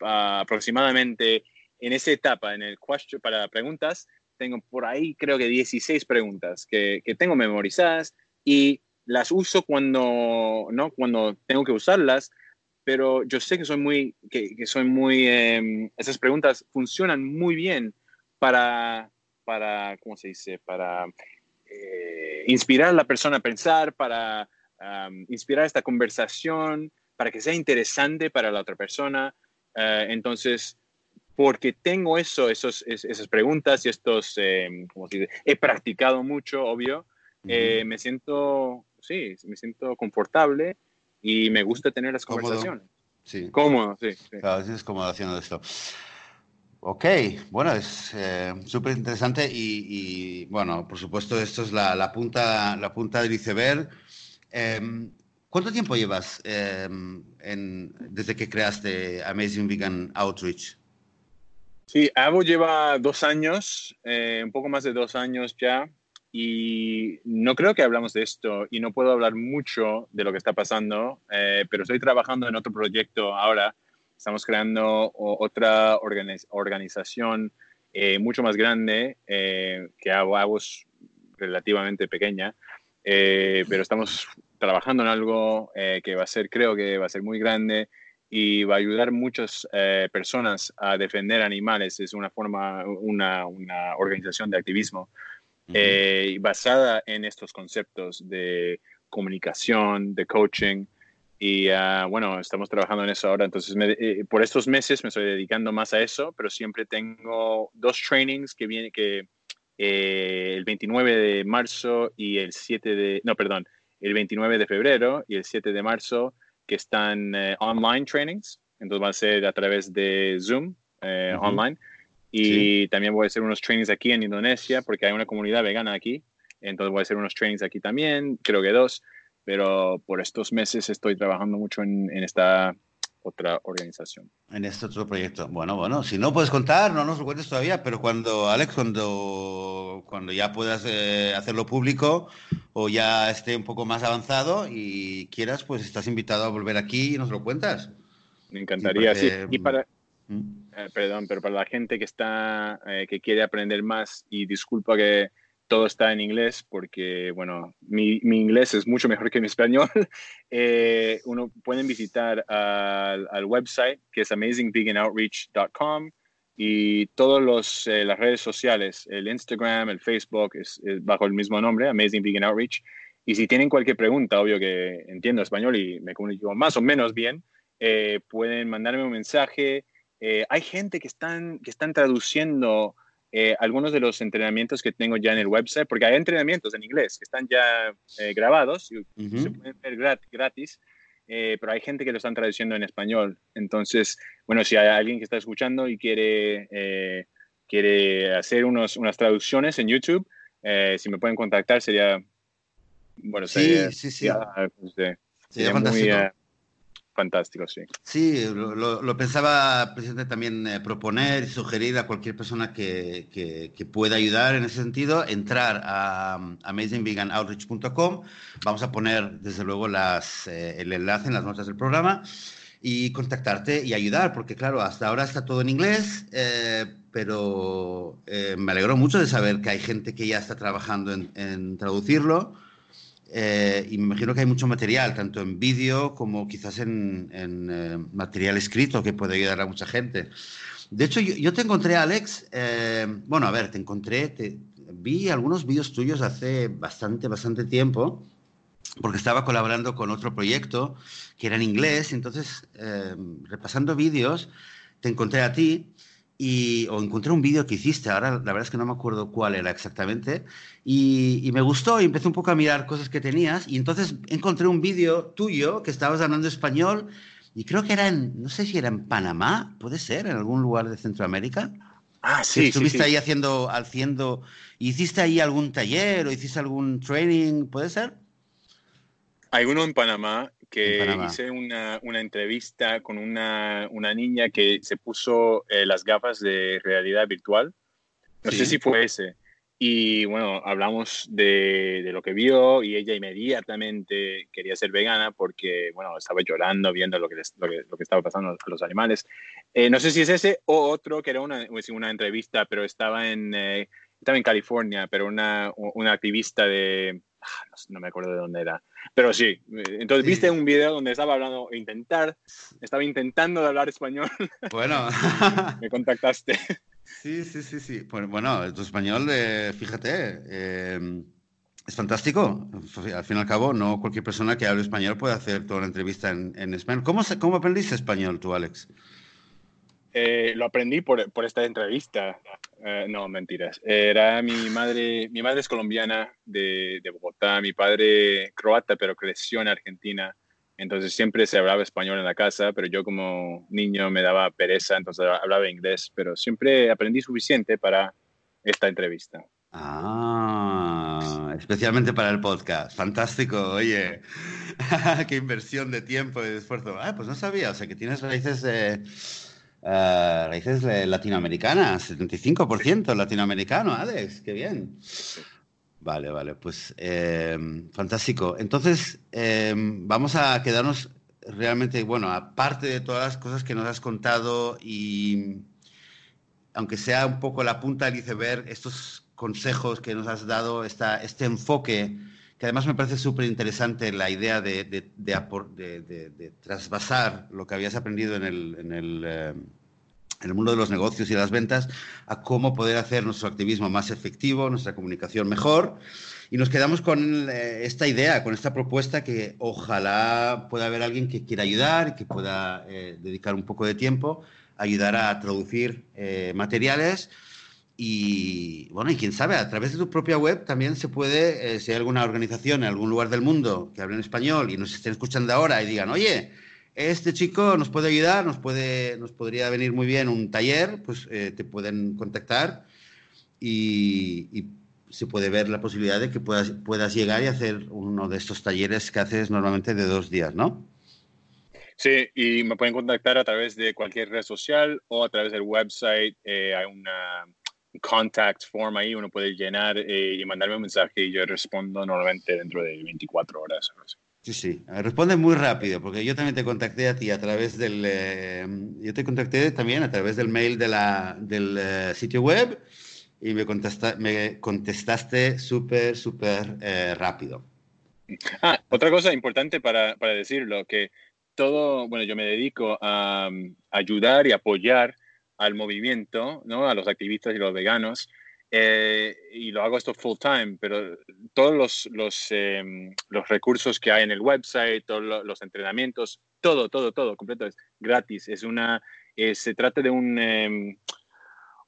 aproximadamente en esa etapa, en el question para preguntas, tengo por ahí creo que 16 preguntas que, que tengo memorizadas y las uso cuando, ¿no? cuando tengo que usarlas, pero yo sé que soy muy, que, que soy muy, em, esas preguntas funcionan muy bien para, para ¿cómo se dice? Para eh, inspirar a la persona a pensar, para inspirar esta conversación, para que sea interesante para la otra persona. Eh, entonces, porque tengo eso, esos, esas preguntas y estos, em, ¿cómo se dice? He practicado mucho, obvio. Eh, me siento, sí, me siento confortable y me gusta tener las conversaciones. Sí. Cómodo, sí. Claro, es cómodo haciendo esto. Ok, bueno, es eh, súper interesante y, bueno, por supuesto, esto es la, la, punta, la punta del iceberg. Em, ¿Cuánto tiempo llevas em, desde que creaste Amazing Vegan Outreach? Sí, Avo lleva dos años, eh, un poco más de dos años ya. Y no creo que hablamos de esto y no puedo hablar mucho de lo que está pasando, eh, pero estoy trabajando en otro proyecto ahora. Estamos creando otra organización eh, mucho más grande eh, que hago es relativamente pequeña, pero estamos trabajando en algo que va a ser, creo que va a ser muy grande y va a ayudar a muchas personas a defender animales. Es una forma, una, una organización de activismo eh, basada en estos conceptos de comunicación, de coaching. Y ah, bueno, estamos trabajando en eso ahora. Entonces, eh, por estos meses me estoy dedicando más a eso, pero siempre tengo dos trainings que vienen, que eh, el 29 de marzo y el 7 de, no, perdón, el 29 de febrero y el 7 de marzo, que están online trainings. Entonces va a ser a través de Zoom, online. Y también voy a hacer unos trainings aquí en Indonesia, porque hay una comunidad vegana aquí. Entonces voy a hacer unos trainings aquí también, creo que dos. Pero por estos meses estoy trabajando mucho en, esta otra organización. En este otro proyecto. Bueno, bueno, si no puedes contar, no nos lo cuentes todavía, pero cuando, Alex, cuando, cuando ya puedas eh, hacerlo público o ya esté un poco más avanzado y quieras, pues estás invitado a volver aquí y nos lo cuentas. Me encantaría, sí. Y para, eh, perdón, pero para la gente que está, eh, que quiere aprender más, y disculpa que todo está en inglés, porque, bueno, mi, mi inglés es mucho mejor que mi español, eh, uno pueden visitar al, al, website que es amazingveganoutreach.com y todas eh, las redes sociales, el Instagram, el Facebook, es, bajo el mismo nombre, Amazing Vegan Outreach. Y si tienen cualquier pregunta, obvio que entiendo español y me comunico más o menos bien, eh, pueden mandarme un mensaje. Eh, hay gente que están, que están traduciendo algunos de los entrenamientos que tengo ya en el website, porque hay entrenamientos en inglés que están ya grabados y se pueden ver gratis eh, pero hay gente que lo están traduciendo en español. Entonces, bueno, si hay alguien que está escuchando y quiere, eh, quiere hacer unos, unas traducciones en YouTube, eh, si me pueden contactar sería, bueno, sería, sí, sí, sí. Pues, sería, muy, fantástico, sí. Sí, lo, pensaba presidente también eh, proponer y sugerir a cualquier persona que, que, pueda ayudar en ese sentido, entrar a, amazingveganoutreach.com. Vamos a poner, desde luego, eh, el enlace en las notas del programa y contactarte y ayudar, porque claro, hasta ahora está todo en inglés, eh, pero me alegro mucho de saber que hay gente que ya está trabajando en traducirlo eh, y me imagino que hay mucho material, tanto en vídeo como quizás en, eh, material escrito que puede ayudar a mucha gente. De hecho, yo, te encontré, Alex, eh, bueno, a ver, te encontré, vi algunos vídeos tuyos hace bastante, bastante tiempo, porque estaba colaborando con otro proyecto que era en inglés, entonces, repasando vídeos, te encontré a ti y, o encontré un vídeo que hiciste, ahora la verdad es que no me acuerdo cuál era exactamente, y, me gustó y empecé un poco a mirar cosas que tenías, y entonces encontré un vídeo tuyo que estabas hablando español, y creo que era en, no sé si era en Panamá, puede ser, en algún lugar de Centroamérica. Ah, sí. estuviste ahí haciendo, haciendo, hiciste ahí algún taller o hiciste algún training, ¿puede ser? Hay uno en Panamá que hice una, una, entrevista con una, una, niña que se puso eh, las gafas de realidad virtual. No sé si fue ese. Y bueno, hablamos de, de, lo que vio y ella inmediatamente quería ser vegana porque, bueno, estaba llorando viendo lo que, lo que, lo que estaba pasando a los animales. Eh, no sé si es ese o otro que era una, una entrevista, pero estaba en, eh, estaba en California, pero una, una activista de, no, me acuerdo de dónde era. Pero sí, entonces viste un video donde estaba hablando, intentar, estaba intentando hablar español. Bueno. me contactaste. Sí, sí, sí, sí. Bueno, tu español, eh, fíjate, em, es fantástico. Al fin y al cabo, no cualquier persona que hable español puede hacer toda una entrevista en, en español. ¿Cómo, ¿Cómo aprendiste español tú, Alex? Eh, lo aprendí por, por esta entrevista. Eh, no, mentiras. Era mi madre, mi madre es colombiana de, de, Bogotá, mi padre croata, pero creció en Argentina. Entonces siempre se hablaba español en la casa, pero yo como niño me daba pereza, entonces hablaba inglés, pero siempre aprendí suficiente para esta entrevista. Ah, especialmente para el podcast. Fantástico, oye. Qué inversión de tiempo y de esfuerzo. Ah, pues no sabía, o sea que tienes raíces de Uh, raíces latinoamericanas, 75% latinoamericano, Alex, qué bien. Vale, vale, pues em, fantástico. Entonces, vamos a quedarnos realmente, bueno, aparte de todas las cosas que nos has contado y aunque sea un poco la punta del iceberg, estos consejos que nos has dado, esta, este enfoque, que además me parece súper interesante la idea de, trasvasar lo que habías aprendido eh, en el mundo de los negocios y las ventas a cómo poder hacer nuestro activismo más efectivo, nuestra comunicación mejor. Y nos quedamos con eh, esta idea, con esta propuesta que ojalá pueda haber alguien que quiera ayudar, que pueda eh, dedicar un poco de tiempo, ayudar a traducir materiales y bueno, y quién sabe, a través de tu propia web también se puede, eh, si hay alguna organización en algún lugar del mundo que hable en español y nos estén escuchando ahora y digan, oye, este chico nos puede ayudar, nos, puede, nos podría venir muy bien un taller, pues eh, te pueden contactar y, se puede ver la posibilidad de que puedas, puedas llegar y hacer uno de estos talleres que haces normalmente de dos días, ¿no? Sí, y me pueden contactar a través de cualquier red social o a través del website. Eh, hay una contact form ahí, uno puede llenar eh, y mandarme un mensaje y yo respondo normalmente dentro de 24 horas. Sí, sí, responde muy rápido, porque yo también te contacté a ti a través del, eh, yo te contacté también a través del mail de la, del eh, sitio web y me, contesta, me contestaste súper, súper rápido. Ah, otra cosa importante para, para decirlo, que todo, bueno, yo me dedico a, a ayudar y apoyar al movimiento, ¿no? A los activistas y los veganos. Eh, y lo hago esto full time, pero todos los, los, em, los, recursos que hay en el website, todos los entrenamientos, todo, todo, todo, completo es gratis. Es una, eh, se trata de un, em,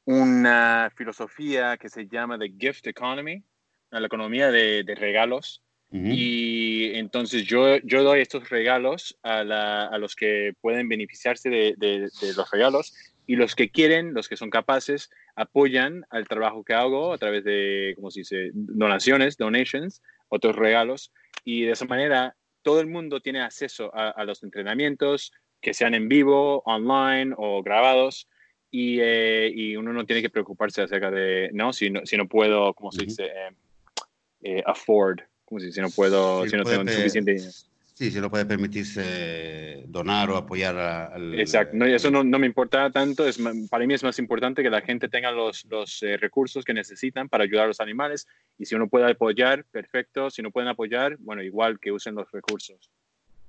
una filosofía que se llama The Gift Economy, la economía de, de regalos. Y entonces yo, yo doy estos regalos a, la, a los que pueden beneficiarse de, de, de los regalos y los que quieren, los que son capaces, apoyan al trabajo que hago a través de, como se dice, donaciones, donations, otros regalos. Y de esa manera todo el mundo tiene acceso a, los entrenamientos, que sean en vivo, online o grabados. Y, eh, y, uno no tiene que preocuparse acerca de, no, si no, si no puedo, como se dice, eh, eh, afford, como si, si no puedo, si no tengo suficiente dinero. Sí, si no puede permitirse donar o apoyar al... Exacto, no, eso no, no, me importa tanto, es, para mí es más importante que la gente tenga los, los eh, recursos que necesitan para ayudar a los animales y si uno puede apoyar, perfecto, si no pueden apoyar, bueno, igual que usen los recursos.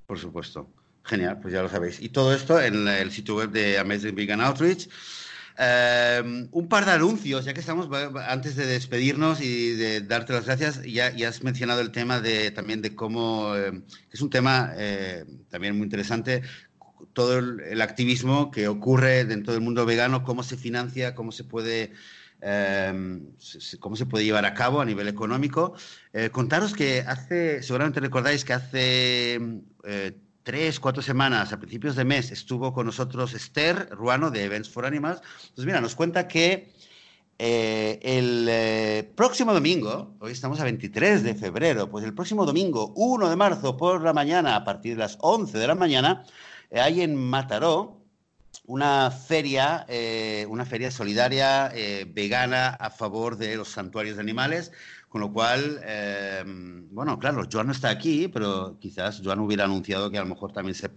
Por supuesto, genial, pues ya lo sabéis. Y todo esto en el sitio web de Amazing Vegan Outreach. Em, un par de anuncios, ya que estamos, antes de despedirnos y de darte las gracias, ya, ya has mencionado el tema de, también de cómo, em, es un tema eh, también muy interesante, todo el, activismo que ocurre dentro del mundo vegano, cómo se financia, cómo se puede... Em, cómo se puede llevar a cabo a nivel económico. Eh, contaros que hace, seguramente recordáis que hace eh, tres, cuatro semanas, a principios de mes, estuvo con nosotros Esther Ruano de Events for Animals. Pues mira, nos cuenta que eh, el eh, próximo domingo, hoy estamos a 23 de febrero, pues el próximo domingo, 1 de marzo por la mañana, a partir de las 11 de la mañana, eh, hay en Mataró una feria, una feria solidaria vegana a favor de los santuarios de animales con lo cual, em, bueno, claro, Joan no está aquí, pero quizás Joan hubiera anunciado que a lo mejor también se,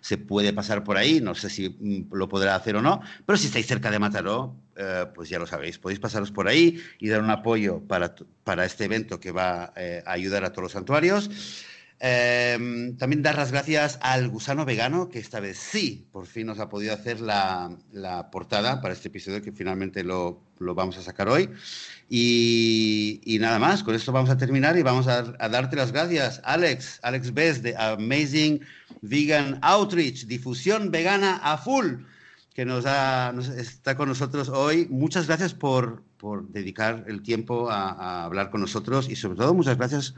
se puede pasar por ahí. No sé si mm, lo podrá hacer o no, pero si estáis cerca de Mataró, eh, pues ya lo sabéis. Podéis pasaros por ahí y dar un apoyo para, para este evento que va eh, a ayudar a todos los santuarios. Em, también dar las gracias al gusano vegano, que esta vez sí, por fin nos ha podido hacer la, la portada para este episodio que finalmente lo, lo vamos a sacar hoy. Y, nada más, con esto vamos a terminar y vamos a, darte las gracias, Alex, Alex Best de Amazing Vegan Outreach, difusión vegana a full, que nos, está con nosotros hoy. Muchas gracias por, por dedicar el tiempo a, hablar con nosotros y sobre todo muchas gracias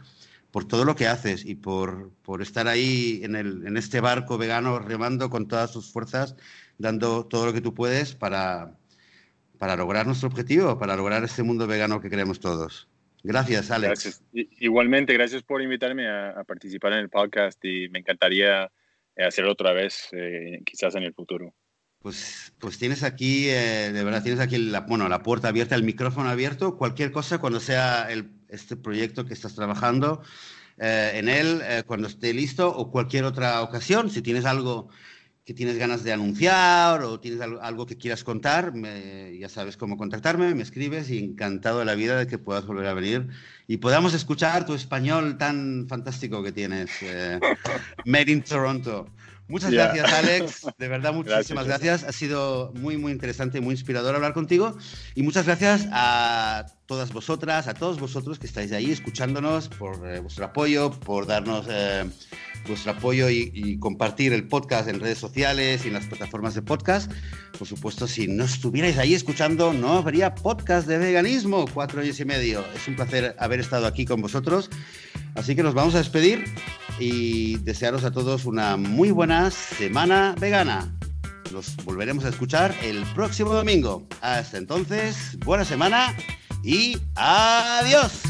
por todo lo que haces y por, por estar ahí en, el, en este barco vegano remando con todas tus fuerzas, dando todo lo que tú puedes para, para lograr nuestro objetivo, para lograr este mundo vegano que queremos todos. Gracias, Alex. Igualmente, gracias por invitarme a, participar en el podcast y me encantaría eh, hacerlo otra vez, eh, quizás en el futuro. Pues, pues tienes aquí, eh, de verdad, tienes aquí la, bueno, la puerta abierta, el micrófono abierto, cualquier cosa cuando sea el, este proyecto que estás trabajando en él, cuando esté listo o cualquier otra ocasión, si tienes algo que tienes ganas de anunciar o tienes algo que quieras contar, ya sabes cómo contactarme, me escribes y encantado de la vida de que puedas volver a venir y podamos escuchar tu español tan fantástico que tienes, eh, Made in Toronto. Muchas gracias, Alex. De verdad, muchísimas gracias. Ha sido muy, muy interesante y muy inspirador hablar contigo. Y muchas gracias a todas vosotras, a todos vosotros que estáis ahí escuchándonos, por eh, vuestro apoyo, por darnos eh, vuestro apoyo y, compartir el podcast en redes sociales y en las plataformas de podcast. Por supuesto, si no estuvierais ahí escuchando, no habría podcast de veganismo, cuatro años y medio. Es un placer haber estado aquí con vosotros. Así que nos vamos a despedir y desearos a todos una muy buena semana vegana. Nos volveremos a escuchar el próximo domingo. Hasta entonces, buena semana y adiós.